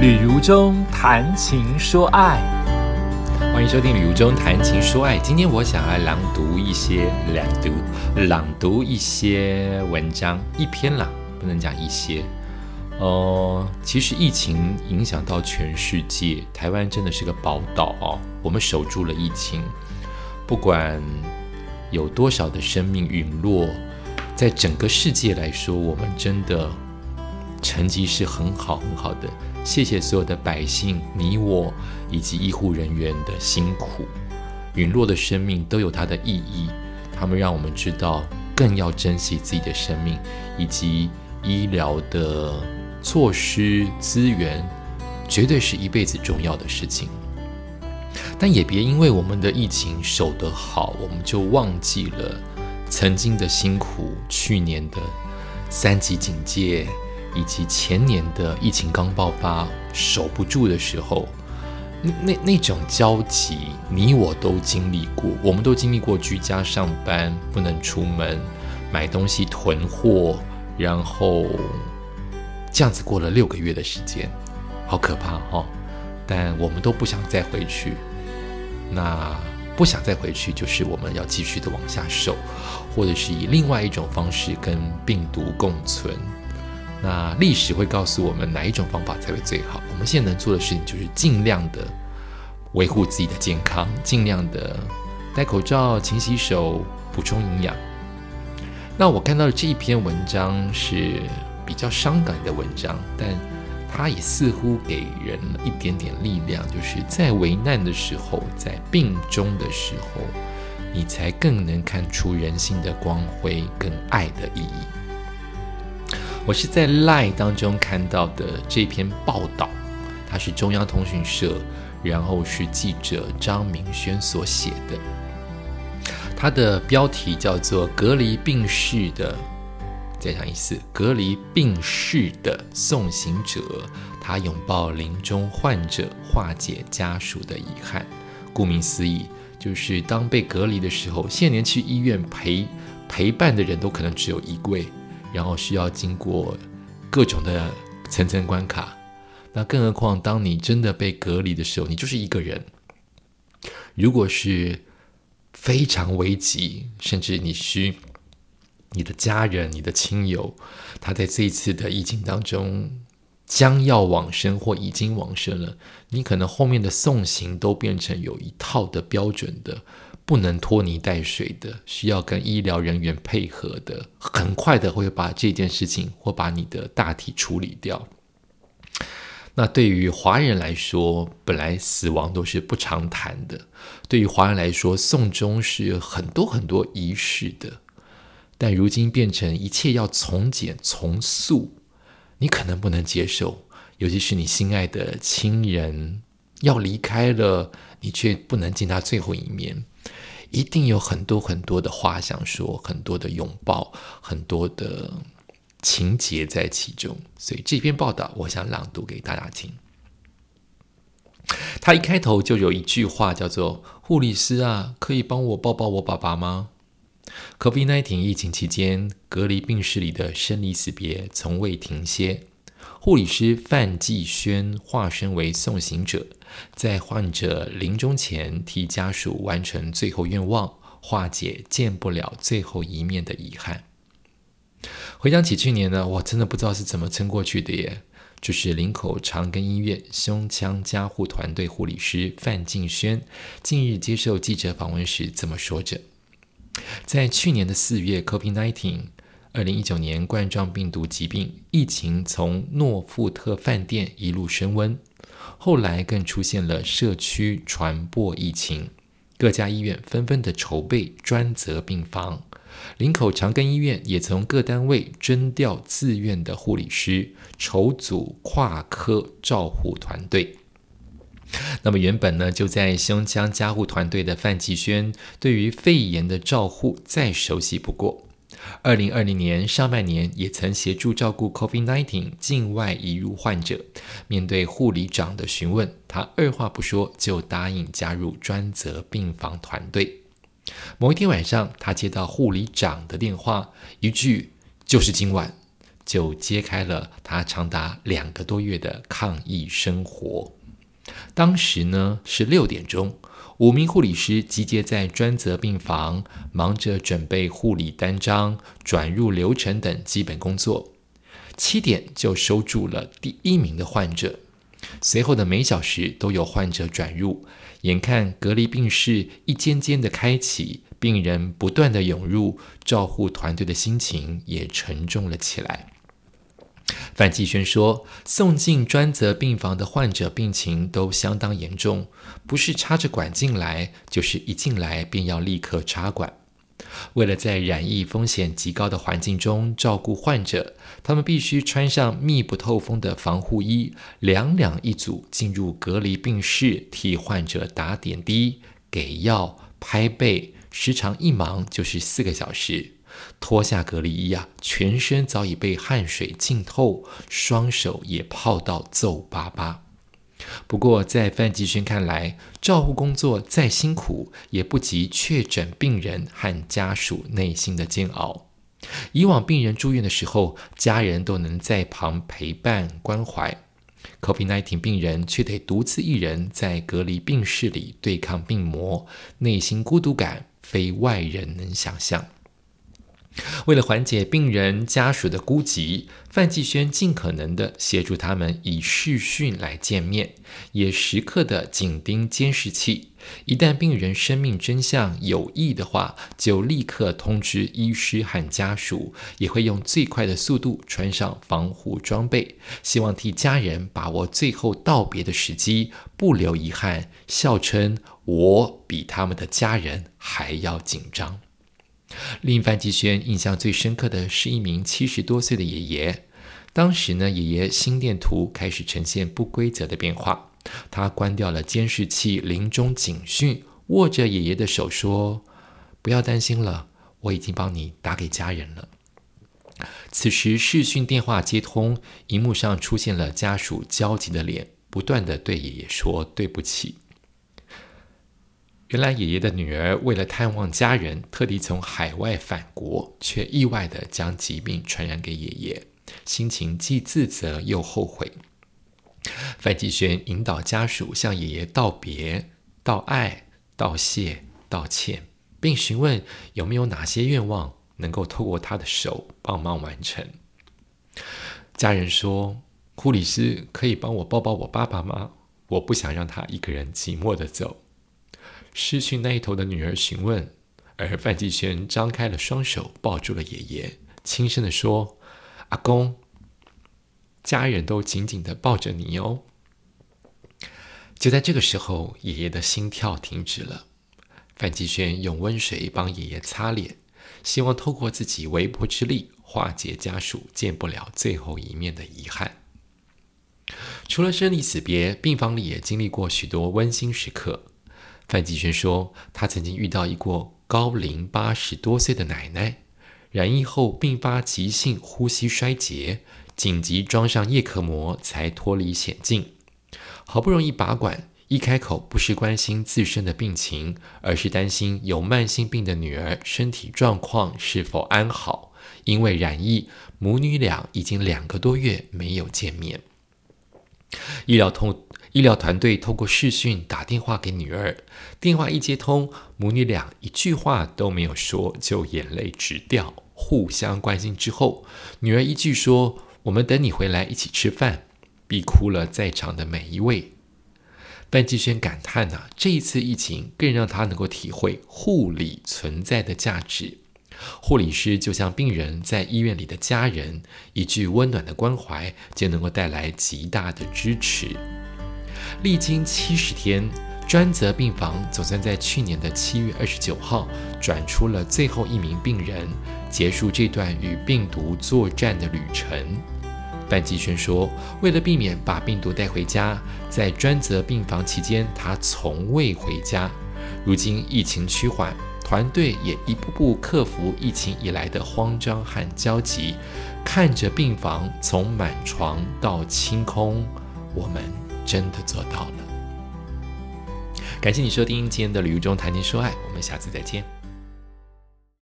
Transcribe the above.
旅如中谈情说爱，欢迎收听《旅如中谈情说爱》。今天我想来朗读一些朗读朗读一些文章，一篇啦，不能讲一些。哦，其实疫情影响到全世界，台湾真的是个宝岛哦。我们守住了疫情，不管有多少的生命陨落，在整个世界来说，我们真的成绩是很好很好的。谢谢所有的百姓，你我以及医护人员的辛苦，陨落的生命都有它的意义。他们让我们知道，更要珍惜自己的生命，以及医疗的措施资源，绝对是一辈子重要的事情。但也别因为我们的疫情守得好，我们就忘记了曾经的辛苦，去年的三级警戒。以及前年的疫情刚爆发守不住的时候，那那那种焦急，你我都经历过。我们都经历过居家上班，不能出门，买东西囤货，然后这样子过了六个月的时间，好可怕哈！但我们都不想再回去。那不想再回去，就是我们要继续的往下守，或者是以另外一种方式跟病毒共存。那历史会告诉我们哪一种方法才会最好。我们现在能做的事情就是尽量的维护自己的健康，尽量的戴口罩、勤洗手、补充营养。那我看到的这一篇文章是比较伤感的文章，但它也似乎给人一点点力量，就是在危难的时候，在病中的时候，你才更能看出人性的光辉跟爱的意义。我是在 Line 当中看到的这篇报道，它是中央通讯社，然后是记者张明轩所写的。它的标题叫做《隔离病逝的》，再讲一次，《隔离病逝的送行者》，他拥抱临终患者，化解家属的遗憾。顾名思义，就是当被隔离的时候，现年去医院陪陪伴的人都可能只有衣柜。然后需要经过各种的层层关卡，那更何况当你真的被隔离的时候，你就是一个人。如果是非常危急，甚至你需你的家人、你的亲友，他在这一次的疫情当中将要往生或已经往生了，你可能后面的送行都变成有一套的标准的。不能拖泥带水的，需要跟医疗人员配合的，很快的会把这件事情或把你的大体处理掉。那对于华人来说，本来死亡都是不常谈的。对于华人来说，送终是很多很多仪式的，但如今变成一切要从简从速，你可能不能接受。尤其是你心爱的亲人要离开了，你却不能见他最后一面。一定有很多很多的话想说，很多的拥抱，很多的情节在其中。所以这篇报道，我想朗读给大家听。他一开头就有一句话叫做：“护理师啊，可以帮我抱抱我爸爸吗？”COVID-19 疫情期间，隔离病室里的生离死别从未停歇。护理师范继轩化身为送行者，在患者临终前替家属完成最后愿望，化解见不了最后一面的遗憾。回想起去年呢，我真的不知道是怎么撑过去的耶。就是林口长庚医院胸腔加护团队护理师范敬轩近日接受记者访问时这么说着：在去年的四月，COVID-19。二零一九年冠状病毒疾病疫情从诺富特饭店一路升温，后来更出现了社区传播疫情，各家医院纷纷的筹备专责病房，林口长庚医院也从各单位征调自愿的护理师，筹组跨科照护团队。那么原本呢，就在胸腔加护团队的范继轩，对于肺炎的照护再熟悉不过。二零二零年上半年，也曾协助照顾 COVID-19 境外移入患者。面对护理长的询问，他二话不说就答应加入专责病房团队。某一天晚上，他接到护理长的电话，一句“就是今晚”，就揭开了他长达两个多月的抗疫生活。当时呢是六点钟，五名护理师集结在专责病房，忙着准备护理单张、转入流程等基本工作。七点就收住了第一名的患者，随后的每小时都有患者转入。眼看隔离病室一间间的开启，病人不断的涌入，照护团队的心情也沉重了起来。范继轩说：“送进专责病房的患者病情都相当严重，不是插着管进来，就是一进来便要立刻插管。为了在染疫风险极高的环境中照顾患者，他们必须穿上密不透风的防护衣，两两一组进入隔离病室，替患者打点滴、给药、拍背，时常一忙就是四个小时。”脱下隔离衣啊，全身早已被汗水浸透，双手也泡到皱巴巴。不过，在范吉轩看来，照护工作再辛苦，也不及确诊病人和家属内心的煎熬。以往病人住院的时候，家人都能在旁陪伴关怀，COVID-19 病人却得独自一人在隔离病室里对抗病魔，内心孤独感非外人能想象。为了缓解病人家属的孤寂，范继轩尽可能的协助他们以视讯来见面，也时刻的紧盯监视器。一旦病人生命真相有异的话，就立刻通知医师和家属，也会用最快的速度穿上防护装备，希望替家人把握最后道别的时机，不留遗憾。笑称我比他们的家人还要紧张。令范继轩印象最深刻的是一名七十多岁的爷爷。当时呢，爷爷心电图开始呈现不规则的变化。他关掉了监视器，临终警讯，握着爷爷的手说：“不要担心了，我已经帮你打给家人了。”此时视讯电话接通，荧幕上出现了家属焦急的脸，不断的对爷爷说：“对不起。”原来爷爷的女儿为了探望家人，特地从海外返国，却意外的将疾病传染给爷爷，心情既自责又后悔。范继轩引导家属向爷爷道别、道爱、道谢、道歉，并询问有没有哪些愿望能够透过他的手帮忙完成。家人说：“护理师可以帮我抱抱我爸爸吗？我不想让他一个人寂寞的走。”失去那一头的女儿询问，而范继轩张开了双手抱住了爷爷，轻声的说：“阿公，家人都紧紧的抱着你哦。”就在这个时候，爷爷的心跳停止了。范继轩用温水帮爷爷擦脸，希望透过自己微薄之力化解家属见不了最后一面的遗憾。除了生离死别，病房里也经历过许多温馨时刻。范继轩说，他曾经遇到一个高龄八十多岁的奶奶，染疫后并发急性呼吸衰竭，紧急装上叶克膜才脱离险境。好不容易拔管，一开口不是关心自身的病情，而是担心有慢性病的女儿身体状况是否安好。因为染疫，母女俩已经两个多月没有见面。医疗通。医疗团队透过视讯打电话给女儿，电话一接通，母女俩一句话都没有说，就眼泪直掉，互相关心之后，女儿一句说：“我们等你回来一起吃饭。”逼哭了在场的每一位。范继轩感叹呐，这一次疫情更让他能够体会护理存在的价值。护理师就像病人在医院里的家人，一句温暖的关怀就能够带来极大的支持。历经七十天，专责病房总算在去年的七月二十九号转出了最后一名病人，结束这段与病毒作战的旅程。范继轩说：“为了避免把病毒带回家，在专责病房期间，他从未回家。如今疫情趋缓，团队也一步步克服疫情以来的慌张和焦急，看着病房从满床到清空，我们。”真的做到了！感谢你收听今天的旅途中谈情说爱，我们下次再见。